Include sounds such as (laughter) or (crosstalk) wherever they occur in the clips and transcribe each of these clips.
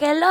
hello,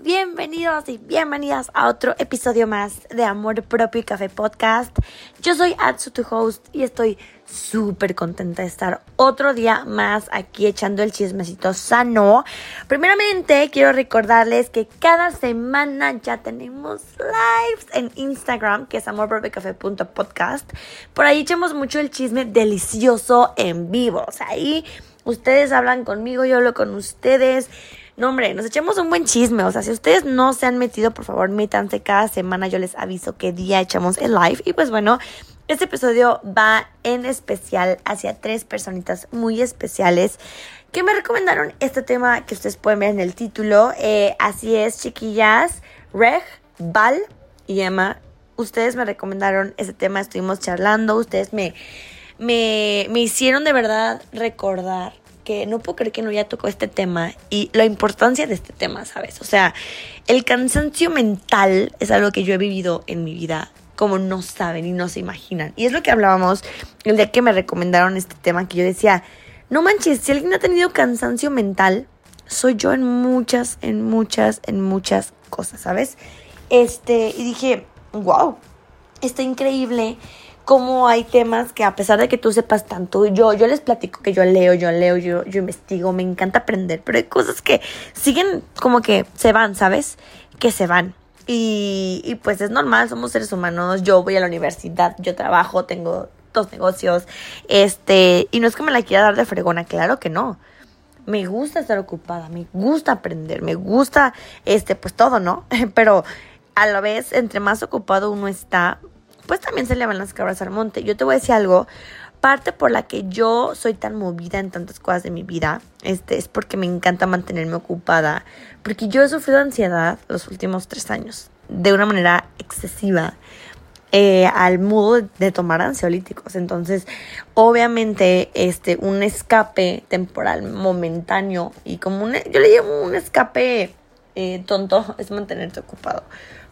bienvenidos y bienvenidas a otro episodio más de Amor Propio y Café Podcast. Yo soy Atsu, tu host, y estoy súper contenta de estar otro día más aquí echando el chismecito sano. Primeramente, quiero recordarles que cada semana ya tenemos lives en Instagram, que es amorpropiocafé.podcast. Por ahí echamos mucho el chisme delicioso en vivo. O sea, ahí ustedes hablan conmigo, yo hablo con ustedes. No, hombre, nos echamos un buen chisme. O sea, si ustedes no se han metido, por favor, métanse cada semana. Yo les aviso qué día echamos el live. Y pues bueno, este episodio va en especial hacia tres personitas muy especiales que me recomendaron este tema que ustedes pueden ver en el título. Eh, así es, chiquillas. Reg, Val y Emma. Ustedes me recomendaron este tema, estuvimos charlando. Ustedes me, me, me hicieron de verdad recordar que no puedo creer que no haya tocado este tema y la importancia de este tema, ¿sabes? O sea, el cansancio mental es algo que yo he vivido en mi vida como no saben y no se imaginan. Y es lo que hablábamos el día que me recomendaron este tema, que yo decía, no manches, si alguien ha tenido cansancio mental, soy yo en muchas, en muchas, en muchas cosas, ¿sabes? Este, y dije, wow, está increíble cómo hay temas que a pesar de que tú sepas tanto, yo, yo les platico que yo leo, yo leo, yo, yo investigo, me encanta aprender, pero hay cosas que siguen como que se van, ¿sabes? Que se van. Y, y pues es normal, somos seres humanos, yo voy a la universidad, yo trabajo, tengo dos negocios, este, y no es que me la quiera dar de fregona, claro que no. Me gusta estar ocupada, me gusta aprender, me gusta, este, pues todo, ¿no? (laughs) Pero a la vez, entre más ocupado uno está, pues también se le van las cabras al monte. Yo te voy a decir algo, parte por la que yo soy tan movida en tantas cosas de mi vida, este, es porque me encanta mantenerme ocupada, porque yo he sufrido ansiedad los últimos tres años, de una manera excesiva. Eh, al modo de tomar ansiolíticos. Entonces, obviamente, este, un escape temporal, momentáneo, y como un, yo le llamo un escape eh, tonto, es mantenerte ocupado.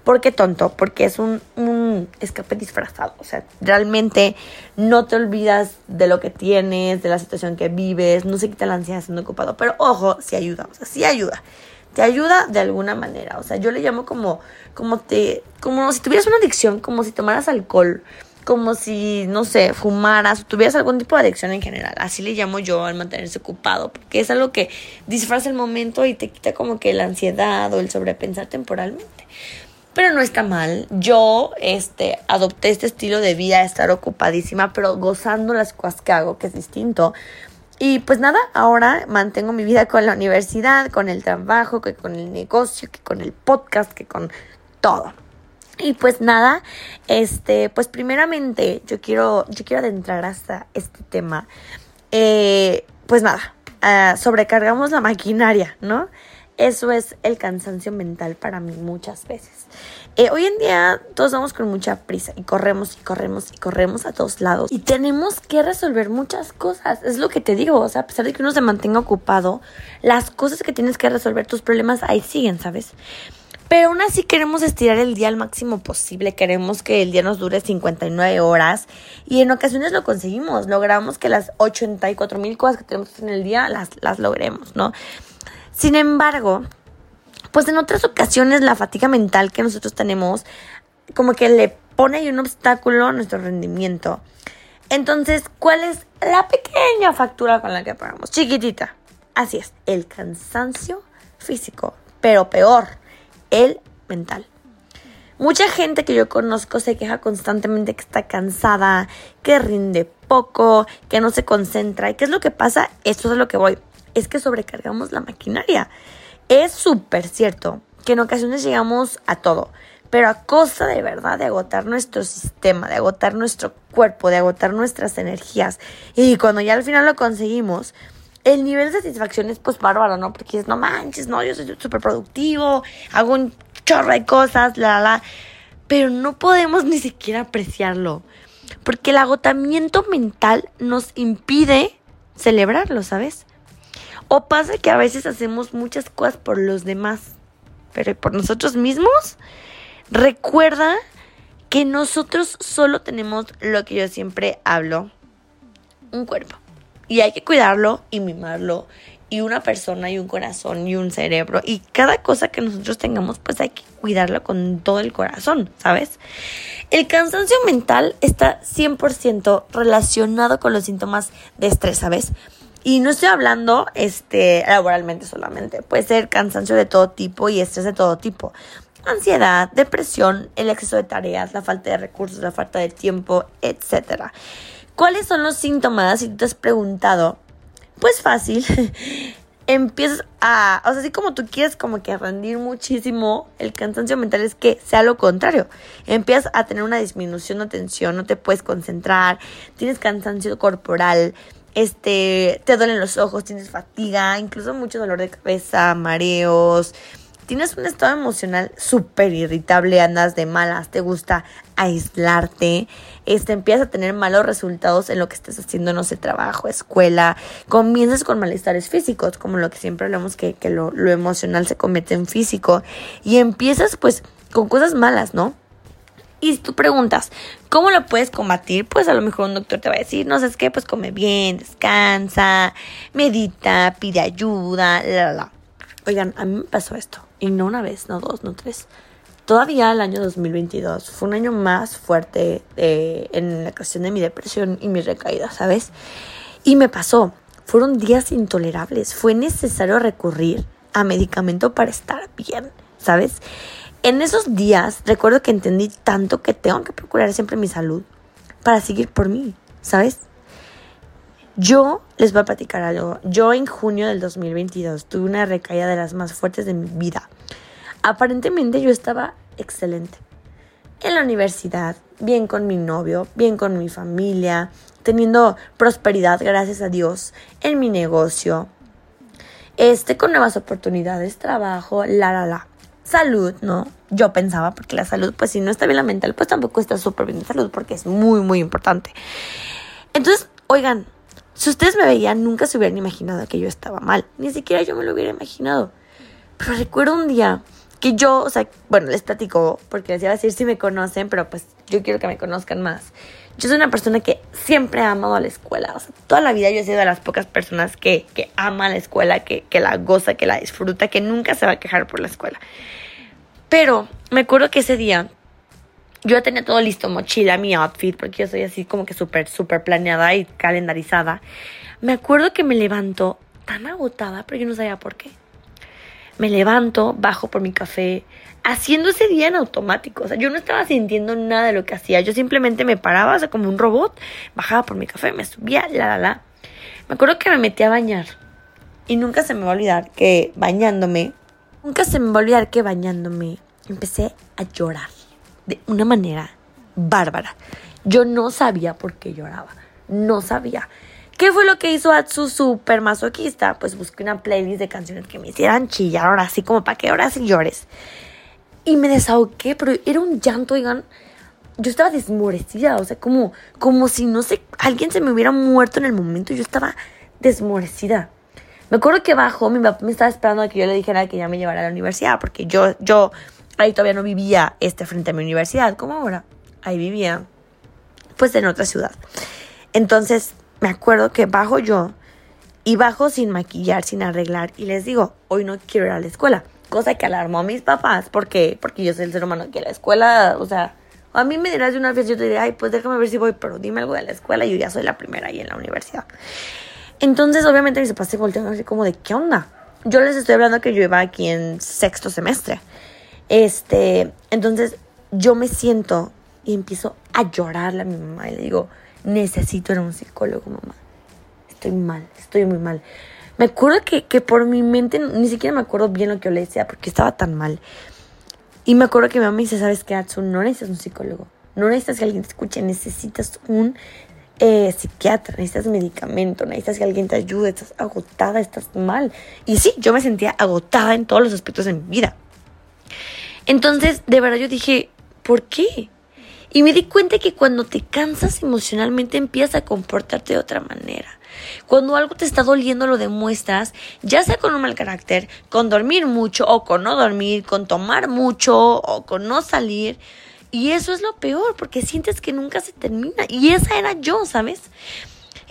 ¿Por qué tonto? Porque es un, un, escape disfrazado. O sea, realmente no te olvidas de lo que tienes, de la situación que vives, no se quita la ansiedad siendo ocupado. Pero ojo, sí ayuda, o sea, sí ayuda. Te ayuda de alguna manera. O sea, yo le llamo como, como te, como si tuvieras una adicción, como si tomaras alcohol, como si, no sé, fumaras tuvieras algún tipo de adicción en general. Así le llamo yo al mantenerse ocupado, porque es algo que disfraza el momento y te quita como que la ansiedad o el sobrepensar temporalmente pero no está mal. Yo este, adopté este estilo de vida, estar ocupadísima, pero gozando las cosas que hago, que es distinto. Y pues nada, ahora mantengo mi vida con la universidad, con el trabajo, que con el negocio, que con el podcast, que con todo. Y pues nada, este, pues primeramente yo quiero, yo quiero adentrar hasta este tema. Eh, pues nada, uh, sobrecargamos la maquinaria, ¿no? Eso es el cansancio mental para mí muchas veces. Eh, hoy en día todos vamos con mucha prisa y corremos y corremos y corremos a todos lados y tenemos que resolver muchas cosas. Es lo que te digo, o sea, a pesar de que uno se mantenga ocupado, las cosas que tienes que resolver, tus problemas ahí siguen, ¿sabes? Pero aún así queremos estirar el día al máximo posible, queremos que el día nos dure 59 horas y en ocasiones lo conseguimos, logramos que las 84 mil cosas que tenemos en el día las, las logremos, ¿no? Sin embargo, pues en otras ocasiones la fatiga mental que nosotros tenemos como que le pone ahí un obstáculo a nuestro rendimiento. Entonces, ¿cuál es la pequeña factura con la que pagamos? Chiquitita. Así es, el cansancio físico, pero peor, el mental. Mucha gente que yo conozco se queja constantemente que está cansada, que rinde poco, que no se concentra. ¿Y qué es lo que pasa? Esto es lo que voy es que sobrecargamos la maquinaria. Es súper cierto que en ocasiones llegamos a todo, pero a costa de verdad de agotar nuestro sistema, de agotar nuestro cuerpo, de agotar nuestras energías. Y cuando ya al final lo conseguimos, el nivel de satisfacción es pues bárbaro, ¿no? Porque es, no manches, no, yo soy súper productivo, hago un chorro de cosas, la, la, la. Pero no podemos ni siquiera apreciarlo. Porque el agotamiento mental nos impide celebrarlo, ¿sabes? O pasa que a veces hacemos muchas cosas por los demás, pero por nosotros mismos. Recuerda que nosotros solo tenemos lo que yo siempre hablo, un cuerpo. Y hay que cuidarlo y mimarlo y una persona y un corazón y un cerebro y cada cosa que nosotros tengamos pues hay que cuidarla con todo el corazón, ¿sabes? El cansancio mental está 100% relacionado con los síntomas de estrés, ¿sabes? Y no estoy hablando este, laboralmente solamente, puede ser cansancio de todo tipo y estrés de todo tipo. Ansiedad, depresión, el exceso de tareas, la falta de recursos, la falta de tiempo, etc. ¿Cuáles son los síntomas? Si tú te has preguntado, pues fácil. (laughs) empiezas a, o sea, así como tú quieres como que rendir muchísimo, el cansancio mental es que sea lo contrario. Empiezas a tener una disminución de atención, no te puedes concentrar, tienes cansancio corporal, este, te duelen los ojos, tienes fatiga, incluso mucho dolor de cabeza, mareos, tienes un estado emocional súper irritable, andas de malas, te gusta aislarte, este, empiezas a tener malos resultados en lo que estés haciendo, no sé, trabajo, escuela, comienzas con malestares físicos, como lo que siempre hablamos que, que lo, lo emocional se convierte en físico, y empiezas pues con cosas malas, ¿no? Y tú preguntas, ¿cómo lo puedes combatir? Pues a lo mejor un doctor te va a decir, no sé qué, pues come bien, descansa, medita, pide ayuda, la, la. Oigan, a mí me pasó esto. Y no una vez, no dos, no tres. Todavía el año 2022 fue un año más fuerte eh, en la cuestión de mi depresión y mi recaída, ¿sabes? Y me pasó. Fueron días intolerables. Fue necesario recurrir a medicamento para estar bien, ¿sabes? En esos días recuerdo que entendí tanto que tengo que procurar siempre mi salud para seguir por mí, ¿sabes? Yo les voy a platicar algo. Yo en junio del 2022 tuve una recaída de las más fuertes de mi vida. Aparentemente yo estaba excelente. En la universidad, bien con mi novio, bien con mi familia, teniendo prosperidad, gracias a Dios, en mi negocio. Este, con nuevas oportunidades, trabajo, la, la, la. Salud, ¿no? Yo pensaba, porque la salud, pues si no está bien la mental, pues tampoco está súper bien la salud, porque es muy, muy importante. Entonces, oigan, si ustedes me veían, nunca se hubieran imaginado que yo estaba mal. Ni siquiera yo me lo hubiera imaginado. Pero recuerdo un día que yo, o sea, bueno, les platico, porque les iba a decir si me conocen, pero pues yo quiero que me conozcan más. Yo soy una persona que siempre ha amado la escuela. O sea, toda la vida yo he sido de las pocas personas que, que ama la escuela, que, que la goza, que la disfruta, que nunca se va a quejar por la escuela. Pero me acuerdo que ese día yo tenía todo listo, mochila, mi outfit, porque yo soy así como que súper, súper planeada y calendarizada. Me acuerdo que me levanto tan agotada, pero yo no sabía por qué. Me levanto, bajo por mi café, haciendo ese día en automático. O sea, yo no estaba sintiendo nada de lo que hacía. Yo simplemente me paraba, o sea, como un robot, bajaba por mi café, me subía, la, la, la. Me acuerdo que me metí a bañar. Y nunca se me va a olvidar que bañándome, nunca se me va a olvidar que bañándome empecé a llorar de una manera bárbara. Yo no sabía por qué lloraba. No sabía. ¿Qué fue lo que hizo Atsu super masoquista? Pues busqué una playlist de canciones que me hicieran chillar ahora sí, como para que ahora sí llores. Y me desahogué, pero era un llanto, oigan. Yo estaba desmorecida, o sea, como, como si no sé, alguien se me hubiera muerto en el momento. Yo estaba desmorecida. Me acuerdo que bajó, mi papá me estaba esperando a que yo le dijera que ya me llevara a la universidad, porque yo, yo ahí todavía no vivía este frente a mi universidad, como ahora. Ahí vivía, pues en otra ciudad. Entonces, me acuerdo que bajo yo y bajo sin maquillar, sin arreglar, y les digo, hoy no quiero ir a la escuela. Cosa que alarmó a mis papás, porque Porque yo soy el ser humano que la escuela, o sea, a mí me dirás de una vez, yo te diré, ay, pues déjame ver si voy, pero dime algo de la escuela, yo ya soy la primera ahí en la universidad. Entonces, obviamente, mis papás se voltean así como de, ¿qué onda? Yo les estoy hablando que yo iba aquí en sexto semestre. Este, entonces yo me siento y empiezo a llorarle a mi mamá y le digo, necesito ir a un psicólogo, mamá. Estoy mal, estoy muy mal. Me acuerdo que, que por mi mente, ni siquiera me acuerdo bien lo que yo le decía porque estaba tan mal. Y me acuerdo que mi mamá me dice, ¿sabes qué, Atsun? No necesitas un psicólogo. No necesitas que alguien te escuche. Necesitas un eh, psiquiatra. Necesitas medicamento. Necesitas que alguien te ayude. Estás agotada, estás mal. Y sí, yo me sentía agotada en todos los aspectos de mi vida. Entonces, de verdad yo dije, ¿por qué? Y me di cuenta que cuando te cansas emocionalmente empiezas a comportarte de otra manera. Cuando algo te está doliendo lo demuestras, ya sea con un mal carácter, con dormir mucho o con no dormir, con tomar mucho o con no salir. Y eso es lo peor, porque sientes que nunca se termina. Y esa era yo, ¿sabes?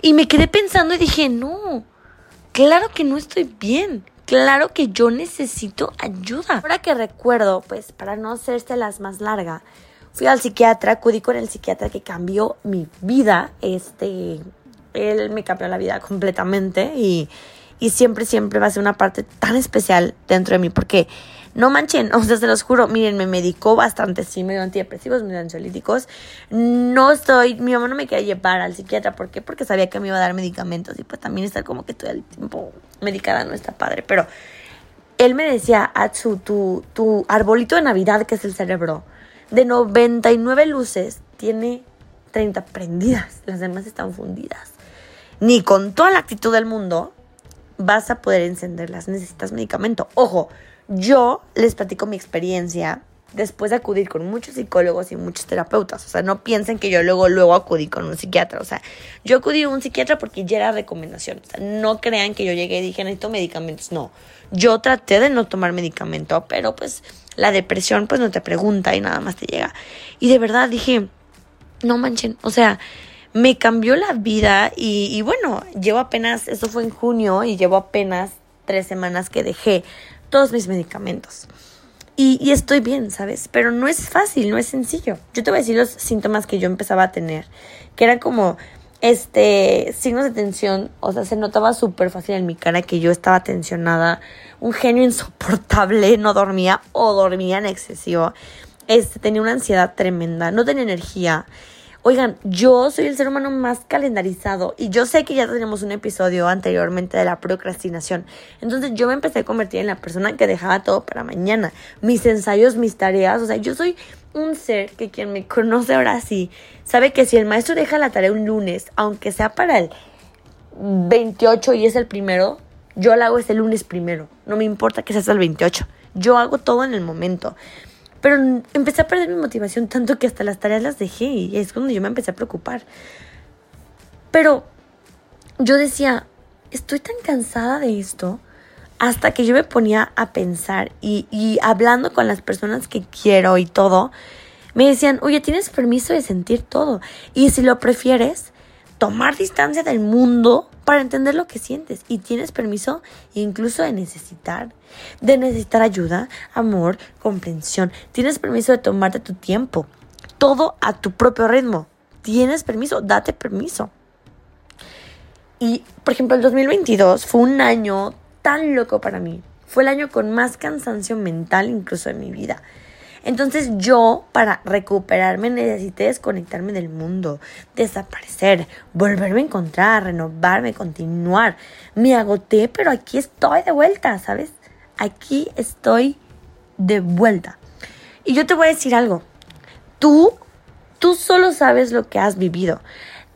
Y me quedé pensando y dije, no, claro que no estoy bien. Claro que yo necesito ayuda. Ahora que recuerdo, pues para no hacerse las más larga, fui al psiquiatra, acudí con el psiquiatra que cambió mi vida. Este, él me cambió la vida completamente y, y siempre, siempre va a ser una parte tan especial dentro de mí porque no manchen, (laughs) o sea, se los juro, miren, me medicó bastante, sí, me dio antidepresivos, me dio ansiolíticos. No estoy, mi mamá no me quería llevar al psiquiatra, ¿por qué? Porque sabía que me iba a dar medicamentos y pues también estar como que todo el tiempo medicada no está padre, pero él me decía, Atsu, tu, tu arbolito de Navidad, que es el cerebro, de 99 luces, tiene 30 prendidas, las demás están fundidas. Ni con toda la actitud del mundo vas a poder encenderlas, necesitas medicamento. Ojo, yo les platico mi experiencia después de acudir con muchos psicólogos y muchos terapeutas. O sea, no piensen que yo luego, luego acudí con un psiquiatra. O sea, yo acudí a un psiquiatra porque ya era recomendación. O sea, no crean que yo llegué y dije, necesito medicamentos. No, yo traté de no tomar medicamento, pero pues la depresión pues no te pregunta y nada más te llega. Y de verdad dije, no manchen, o sea, me cambió la vida y, y bueno, llevo apenas, eso fue en junio y llevo apenas tres semanas que dejé todos mis medicamentos. Y, estoy bien, ¿sabes? Pero no es fácil, no es sencillo. Yo te voy a decir los síntomas que yo empezaba a tener, que eran como este signos de tensión, o sea, se notaba súper fácil en mi cara que yo estaba tensionada, un genio insoportable, no dormía o dormía en excesivo. Este tenía una ansiedad tremenda, no tenía energía. Oigan, yo soy el ser humano más calendarizado y yo sé que ya tenemos un episodio anteriormente de la procrastinación. Entonces yo me empecé a convertir en la persona que dejaba todo para mañana. Mis ensayos, mis tareas, o sea, yo soy un ser que quien me (laughs) conoce ahora sí sabe que si el maestro deja la tarea un lunes, aunque sea para el 28 y es el primero, yo la hago ese lunes primero. No me importa que sea hasta el 28. Yo hago todo en el momento. Pero empecé a perder mi motivación tanto que hasta las tareas las dejé y es cuando yo me empecé a preocupar. Pero yo decía, estoy tan cansada de esto hasta que yo me ponía a pensar y, y hablando con las personas que quiero y todo, me decían, oye, tienes permiso de sentir todo. Y si lo prefieres, tomar distancia del mundo para entender lo que sientes y tienes permiso incluso de necesitar, de necesitar ayuda, amor, comprensión. Tienes permiso de tomarte tu tiempo, todo a tu propio ritmo. Tienes permiso, date permiso. Y, por ejemplo, el 2022 fue un año tan loco para mí. Fue el año con más cansancio mental incluso en mi vida. Entonces yo, para recuperarme, necesité desconectarme del mundo, desaparecer, volverme a encontrar, renovarme, continuar. Me agoté, pero aquí estoy de vuelta, ¿sabes? Aquí estoy de vuelta. Y yo te voy a decir algo. Tú, tú solo sabes lo que has vivido.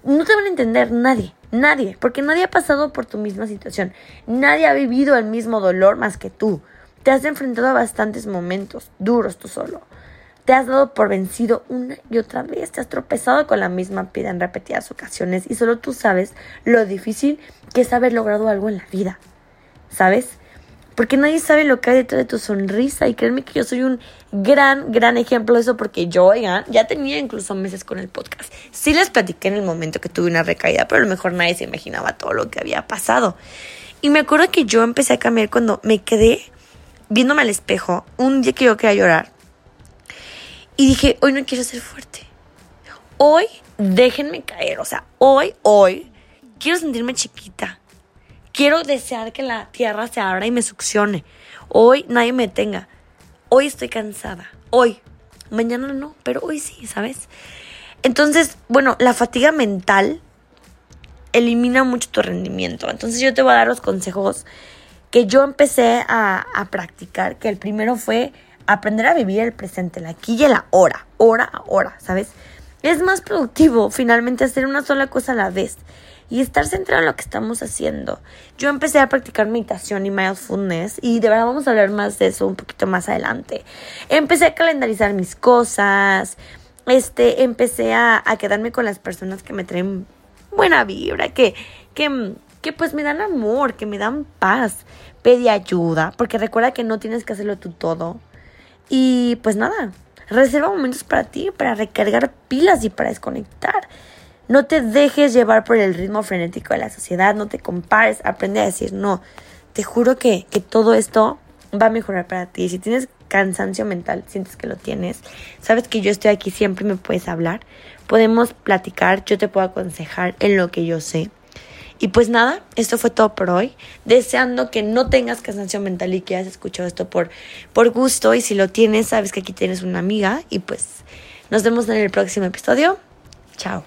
No te van a entender nadie. Nadie, porque nadie ha pasado por tu misma situación. Nadie ha vivido el mismo dolor más que tú. Te has enfrentado a bastantes momentos duros tú solo. Te has dado por vencido una y otra vez. Te has tropezado con la misma piedra en repetidas ocasiones y solo tú sabes lo difícil que es haber logrado algo en la vida. ¿Sabes? Porque nadie sabe lo que hay detrás de tu sonrisa y créeme que yo soy un gran, gran ejemplo de eso porque yo, oigan, ya tenía incluso meses con el podcast. Sí les platiqué en el momento que tuve una recaída, pero a lo mejor nadie se imaginaba todo lo que había pasado. Y me acuerdo que yo empecé a cambiar cuando me quedé viéndome al espejo, un día que yo quería llorar, y dije, hoy no quiero ser fuerte. Hoy déjenme caer, o sea, hoy, hoy, quiero sentirme chiquita. Quiero desear que la tierra se abra y me succione. Hoy nadie me tenga. Hoy estoy cansada. Hoy. Mañana no, pero hoy sí, ¿sabes? Entonces, bueno, la fatiga mental elimina mucho tu rendimiento. Entonces yo te voy a dar los consejos que yo empecé a, practicar, que el primero fue aprender a vivir el presente, el aquí y el ahora, hora a hora, ¿sabes? Es más productivo finalmente hacer una sola cosa a la vez y estar centrado en lo que estamos haciendo. Yo empecé a practicar meditación y mindfulness y de verdad vamos a hablar más de eso un poquito más adelante. Empecé a calendarizar mis cosas, este, empecé a, a quedarme con las personas que me traen buena vibra, que, que que pues me dan amor, que me dan paz. Pedí ayuda, porque recuerda que no tienes que hacerlo tú todo. Y pues nada, reserva momentos para ti, para recargar pilas y para desconectar. No te dejes llevar por el ritmo frenético de la sociedad, no te compares, aprende a decir no. Te juro que, que todo esto va a mejorar para ti. Si tienes cansancio mental, sientes que lo tienes, sabes que yo estoy aquí siempre me puedes hablar. Podemos platicar, yo te puedo aconsejar en lo que yo sé. Y pues nada, esto fue todo por hoy. Deseando que no tengas cansancio mental y que hayas escuchado esto por, por gusto. Y si lo tienes, sabes que aquí tienes una amiga. Y pues nos vemos en el próximo episodio. Chao.